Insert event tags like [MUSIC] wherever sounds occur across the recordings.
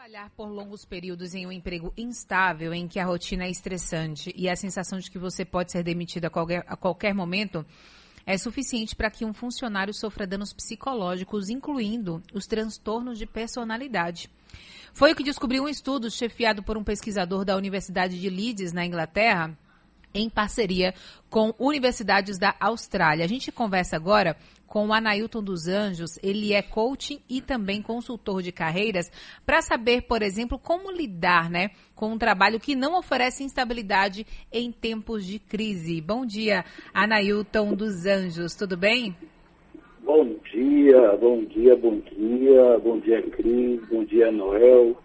Trabalhar por longos períodos em um emprego instável, em que a rotina é estressante e a sensação de que você pode ser demitido a qualquer, a qualquer momento é suficiente para que um funcionário sofra danos psicológicos, incluindo os transtornos de personalidade. Foi o que descobriu um estudo chefiado por um pesquisador da Universidade de Leeds, na Inglaterra, em parceria com universidades da Austrália. A gente conversa agora com o Anailton dos Anjos, ele é coaching e também consultor de carreiras, para saber, por exemplo, como lidar né, com um trabalho que não oferece instabilidade em tempos de crise. Bom dia, Anailton dos Anjos, tudo bem? Bom dia, bom dia, bom dia, bom dia, Cris, bom dia, Noel.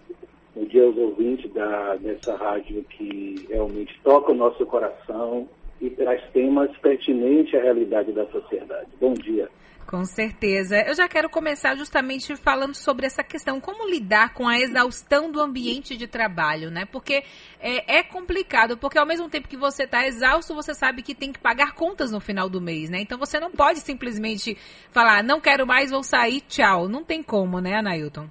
Bom dia aos ouvintes da, dessa rádio que realmente toca o nosso coração e traz temas pertinentes à realidade da sociedade. Bom dia. Com certeza. Eu já quero começar justamente falando sobre essa questão, como lidar com a exaustão do ambiente de trabalho, né? Porque é, é complicado, porque ao mesmo tempo que você está exausto, você sabe que tem que pagar contas no final do mês, né? Então você não pode simplesmente falar, não quero mais, vou sair, tchau. Não tem como, né, Anailton?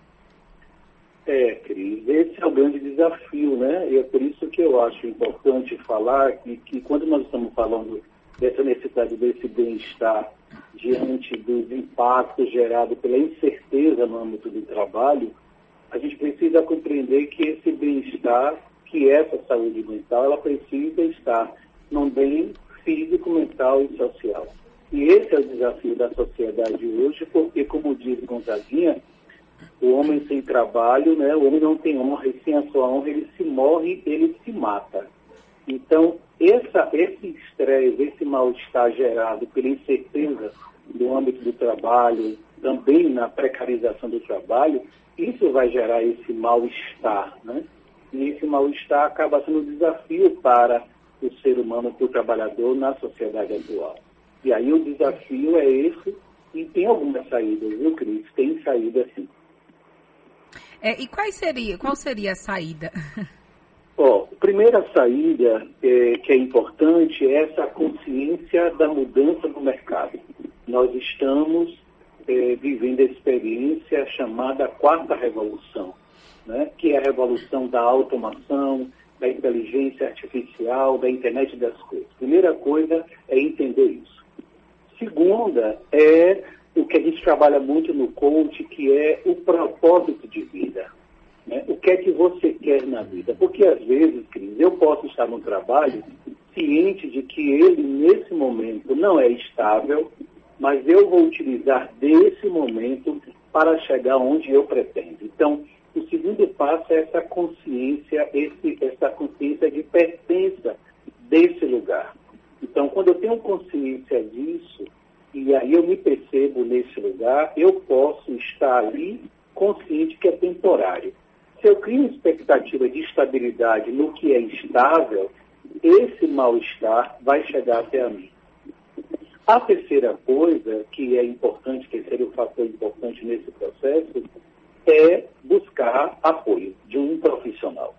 É, Cris, esse é o grande desafio, né? E é por isso que eu acho importante falar que, que quando nós estamos falando dessa necessidade desse bem-estar diante dos impactos gerados pela incerteza no âmbito do trabalho, a gente precisa compreender que esse bem-estar, que essa saúde mental, ela precisa estar num bem físico, mental e social. E esse é o desafio da sociedade hoje, porque, como diz Gonzaguinha, o homem sem trabalho, né, o homem não tem honra, e sem a sua honra ele se morre, ele se mata. Então, essa, esse estresse, esse mal-estar gerado pela incerteza do âmbito do trabalho, também na precarização do trabalho, isso vai gerar esse mal-estar, né? E esse mal-estar acaba sendo um desafio para o ser humano, para o trabalhador na sociedade atual. E aí o desafio é esse, e tem algumas saídas, viu, Cris? Tem saída sim. É, e qual seria, qual seria a saída? [LAUGHS] Ó, a primeira saída é, que é importante é essa consciência da mudança no mercado. Nós estamos é, vivendo a experiência chamada quarta revolução, né? que é a revolução da automação, da inteligência artificial, da internet das coisas. Primeira coisa é entender isso. Segunda é o que a gente trabalha muito no coach, que é o propósito de vida. Né? O que é que você quer na vida? Porque às vezes, Cris, eu posso estar no trabalho ciente de que ele, nesse momento, não é estável, mas eu vou utilizar desse momento para chegar onde eu pretendo. Então, o segundo passo é essa consciência, esse, essa consciência de pertença desse lugar. Então, quando eu tenho consciência disso, e aí eu me percebo nesse lugar, eu posso estar ali consciente que é temporário. Se eu crio expectativa de estabilidade no que é estável, esse mal-estar vai chegar até mim. A terceira coisa, que é importante, que seria o fator importante nesse processo, é buscar apoio de um profissional.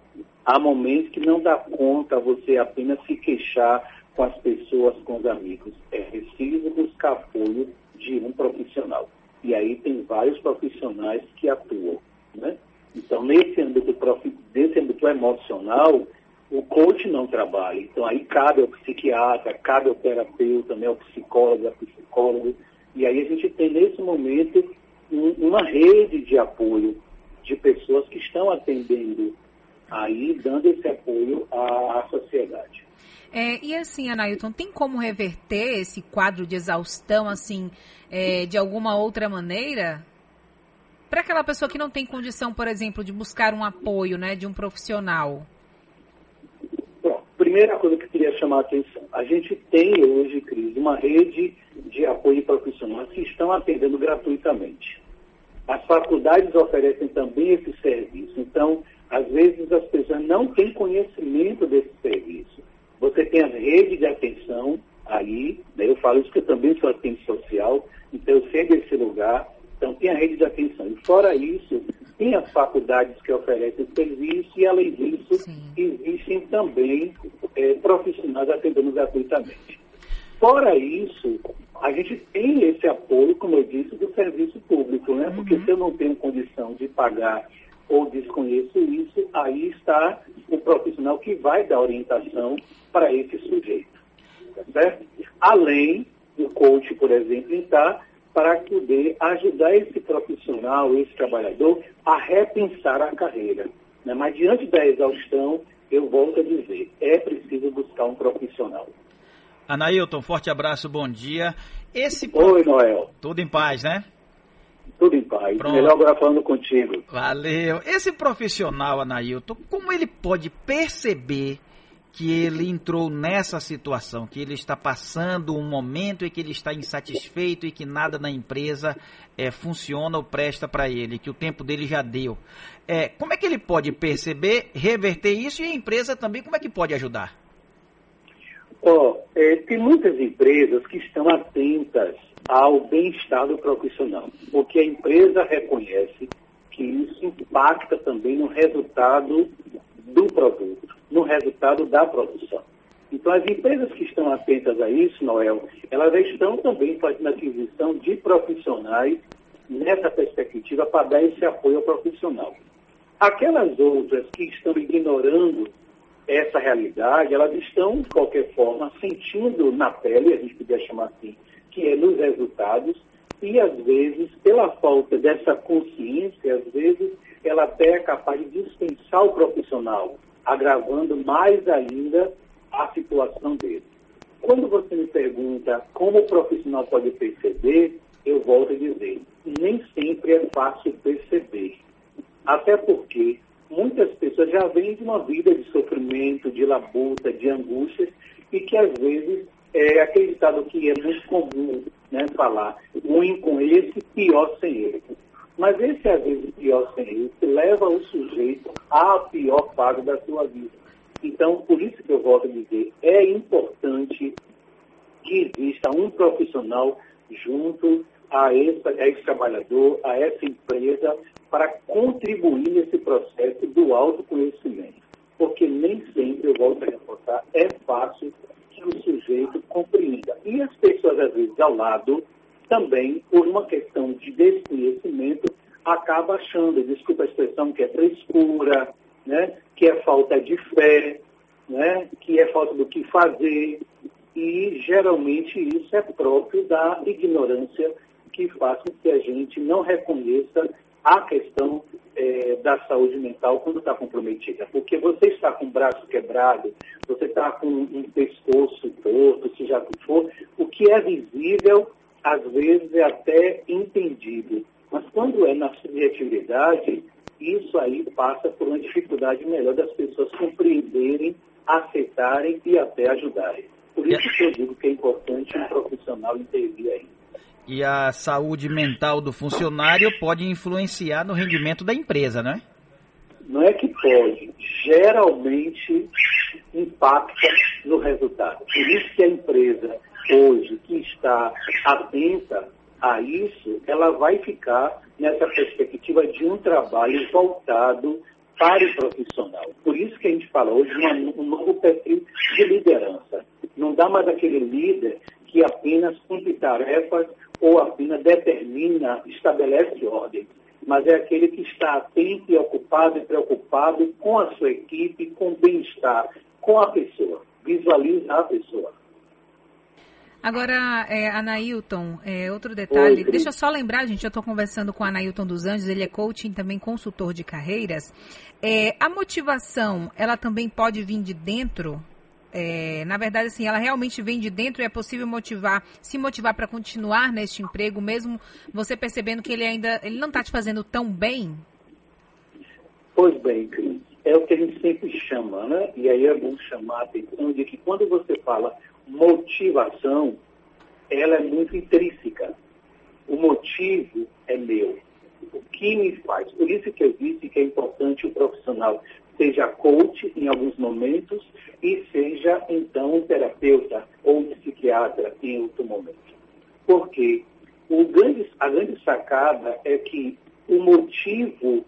Há momentos que não dá conta você apenas se queixar com as pessoas, com os amigos. É preciso buscar apoio de um profissional. E aí tem vários profissionais que atuam. Né? Então, nesse âmbito, desse âmbito emocional, o coach não trabalha. Então, aí cabe ao psiquiatra, cabe ao terapeuta, né, ao psicólogo, ao psicólogo. E aí a gente tem, nesse momento, um, uma rede de apoio de pessoas que estão atendendo aí, dando esse apoio à, à sociedade. É, e assim, Anailton, tem como reverter esse quadro de exaustão, assim, é, de alguma outra maneira? Para aquela pessoa que não tem condição, por exemplo, de buscar um apoio, né, de um profissional. Bom, primeira coisa que eu queria chamar a atenção, a gente tem hoje, Cris, uma rede de apoio profissional que estão atendendo gratuitamente. As faculdades oferecem também esse serviço. Então, às vezes as pessoas não têm conhecimento desse serviço. Você tem a rede de atenção aí, né? eu falo isso que eu também sou assistente social, então eu sei desse lugar, então tem a rede de atenção. E fora isso, tem as faculdades que oferecem serviço e além disso, Sim. existem também é, profissionais atendendo gratuitamente. Fora isso, a gente tem esse apoio, como eu disse, do serviço público, né? Porque uhum. se eu não tenho condição de pagar ou desconheço isso, aí está o profissional que vai dar orientação para esse sujeito. Certo? Além do coach, por exemplo, estar para poder ajudar esse profissional, esse trabalhador, a repensar a carreira. Né? Mas diante da exaustão, eu volto a dizer, é preciso buscar um profissional. Anailton, forte abraço, bom dia. Esse Oi, Noel. Tudo em paz, né? Tudo em paz. Pronto. Melhor agora falando contigo. Valeu. Esse profissional, Anailton, como ele pode perceber que ele entrou nessa situação, que ele está passando um momento em que ele está insatisfeito e que nada na empresa é, funciona ou presta para ele, que o tempo dele já deu. É, como é que ele pode perceber, reverter isso e a empresa também, como é que pode ajudar? Oh, é, tem muitas empresas que estão atentas ao bem-estar do profissional, porque a empresa reconhece que isso impacta também no resultado do produto, no resultado da produção. Então, as empresas que estão atentas a isso, Noel, elas estão também fazendo aquisição de profissionais nessa perspectiva para dar esse apoio ao profissional. Aquelas outras que estão ignorando essa realidade, elas estão, de qualquer forma, sentindo na pele, a gente podia chamar assim, que é nos resultados, e às vezes, pela falta dessa consciência, às vezes ela até é capaz de dispensar o profissional, agravando mais ainda a situação dele. Quando você me pergunta como o profissional pode perceber, eu volto a dizer, nem sempre é fácil perceber. Até porque muitas pessoas já vêm de uma vida de sofrimento, de labuta, de angústias, e que às vezes é acreditado que é muito comum né, falar ruim com esse, pior sem ele. Mas esse, às vezes, pior sem ele, leva o sujeito à pior fase da sua vida. Então, por isso que eu volto a dizer, é importante que exista um profissional junto a esse, a esse trabalhador, a essa empresa, para contribuir nesse processo do autoconhecimento. Porque nem sempre, eu volto a reforçar, é fácil que o sujeito compreenda. E as pessoas, às vezes, ao lado, também, por uma questão de desconhecimento, acaba achando, desculpa a expressão, que é frescura, né? que é falta de fé, né? que é falta do que fazer. E geralmente isso é próprio da ignorância que faz com que a gente não reconheça a questão é, da saúde mental quando está comprometida. Porque você está com o braço quebrado, você está com um pescoço torto, o que for, o que é visível, às vezes é até entendido. Mas quando é na subjetividade, isso aí passa por uma dificuldade melhor das pessoas compreenderem, aceitarem e até ajudarem. Por isso que eu digo que é importante um profissional intervir aí e a saúde mental do funcionário pode influenciar no rendimento da empresa, né? Não é que pode, geralmente impacta no resultado. Por isso que a empresa hoje que está atenta a isso, ela vai ficar nessa perspectiva de um trabalho voltado para o profissional. Por isso que a gente fala hoje um novo perfil de liderança. Não dá mais aquele líder que apenas cumpre tarefas ou apenas determina, estabelece ordem, mas é aquele que está atento e ocupado e preocupado com a sua equipe, com o bem-estar, com a pessoa, visualiza a pessoa. Agora, é, Anailton, é, outro detalhe, Oi, deixa eu só lembrar, gente, eu estou conversando com o Anailton dos Anjos, ele é coaching, também consultor de carreiras. É, a motivação, ela também pode vir de dentro é, na verdade, assim, ela realmente vem de dentro e é possível motivar, se motivar para continuar neste emprego, mesmo você percebendo que ele ainda ele não está te fazendo tão bem? Pois bem, é o que a gente sempre chama, né? E aí é bom chamar a atenção de que quando você fala motivação, ela é muito intrínseca. O motivo é meu. O que me faz? Por isso que eu disse que é importante o profissional seja coach em alguns momentos e seja então terapeuta ou psiquiatra em outro momento. Porque o grande, a grande sacada é que o motivo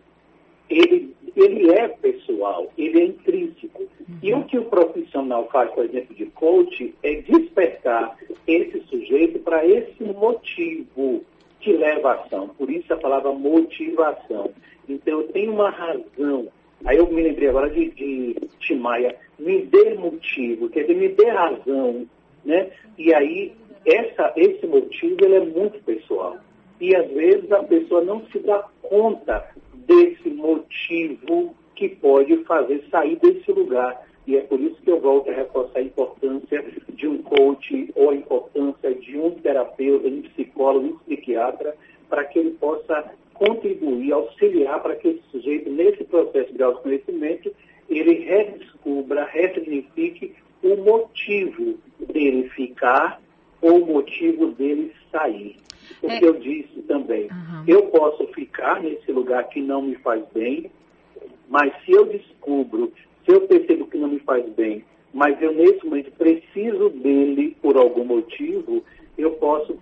ele, ele é pessoal, ele é intrínseco. E o que o profissional faz, por exemplo, de coach, é despertar esse sujeito para esse motivo. que leva à ação. Por isso a palavra motivação. Então eu tenho uma razão. Aí eu me lembrei agora de, de Timaya, me dê motivo, quer dizer, me dê razão. Né? E aí essa, esse motivo ele é muito pessoal. E às vezes a pessoa não se dá conta desse motivo que pode fazer sair desse lugar. E é por isso que eu volto a reforçar a importância de um coach ou a importância de um terapeuta, um psicólogo, um psiquiatra, para que ele possa contribuir, auxiliar para que esse sujeito, nesse processo de autoconhecimento, ele redescubra, ressignifique o motivo dele ficar ou o motivo dele sair. Porque é... eu disse também, uhum. eu posso ficar nesse lugar que não me faz bem, mas se eu descubro, se eu percebo que não me faz bem, mas eu nesse momento preciso dele por algum motivo, eu posso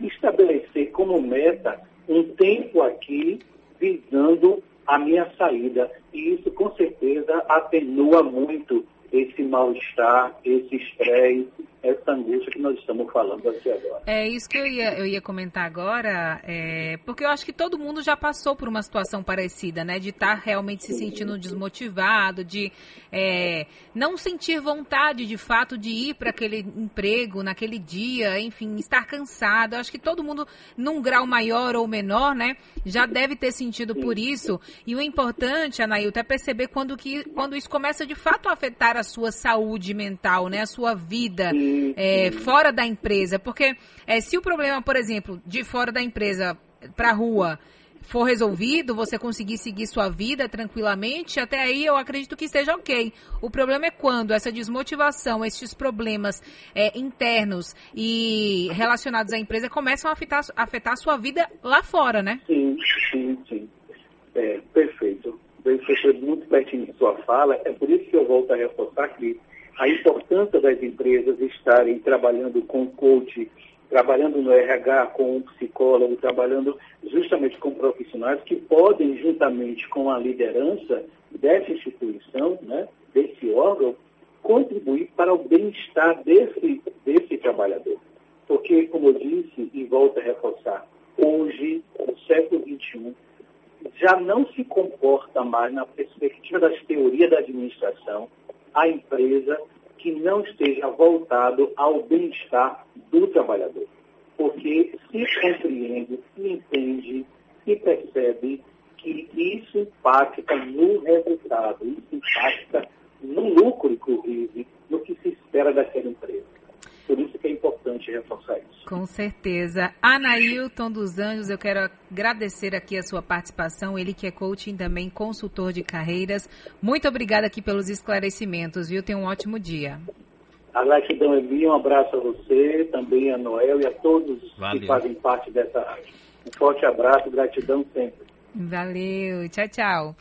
estabelecer como meta um tempo aqui visando a minha saída. E isso com certeza atenua muito esse mal-estar, esse estresse, essa angústia que nós estamos falando aqui agora. É isso que eu ia, eu ia comentar agora, é, porque eu acho que todo mundo já passou por uma situação parecida, né? De estar tá realmente se sentindo desmotivado, de é, não sentir vontade de fato de ir para aquele emprego naquele dia, enfim, estar cansado. Eu acho que todo mundo, num grau maior ou menor, né, já deve ter sentido por isso. E o importante, Anailton, é perceber quando, que, quando isso começa de fato a afetar a sua saúde mental, né, a sua vida é, fora da empresa. Porque é, se o problema, por exemplo, de fora da empresa para a rua for resolvido, você conseguir seguir sua vida tranquilamente, até aí eu acredito que esteja ok. O problema é quando essa desmotivação, esses problemas é, internos e relacionados à empresa começam a afetar, afetar a sua vida lá fora, né? Sim, sim, sim. É, perfeito. Você muito pertinho de sua fala, é por isso que eu volto a reforçar que a importância das empresas estarem trabalhando com coach, trabalhando no RH com um psicólogo, trabalhando justamente com profissionais que podem, juntamente com a liderança dessa instituição, né, desse órgão, contribuir para o bem-estar desse, desse trabalhador. Porque, como eu disse, e volto a reforçar, hoje, no século XXI, já não se comporta mais, na perspectiva das teorias da administração, a empresa que não esteja voltado ao bem-estar do trabalhador. Porque se compreende, se entende, se percebe que isso impacta no resultado, isso impacta no lucro, inclusive, no que se espera daquela empresa. Por isso que é importante reforçar isso. Com certeza. Anailton dos Anjos, eu quero agradecer aqui a sua participação. Ele que é coaching também, consultor de carreiras. Muito obrigada aqui pelos esclarecimentos, viu? Tenha um ótimo dia. A gratidão é minha, um abraço a você, também a Noel e a todos Valeu. que fazem parte dessa rádio. Um forte abraço, gratidão sempre. Valeu, tchau, tchau.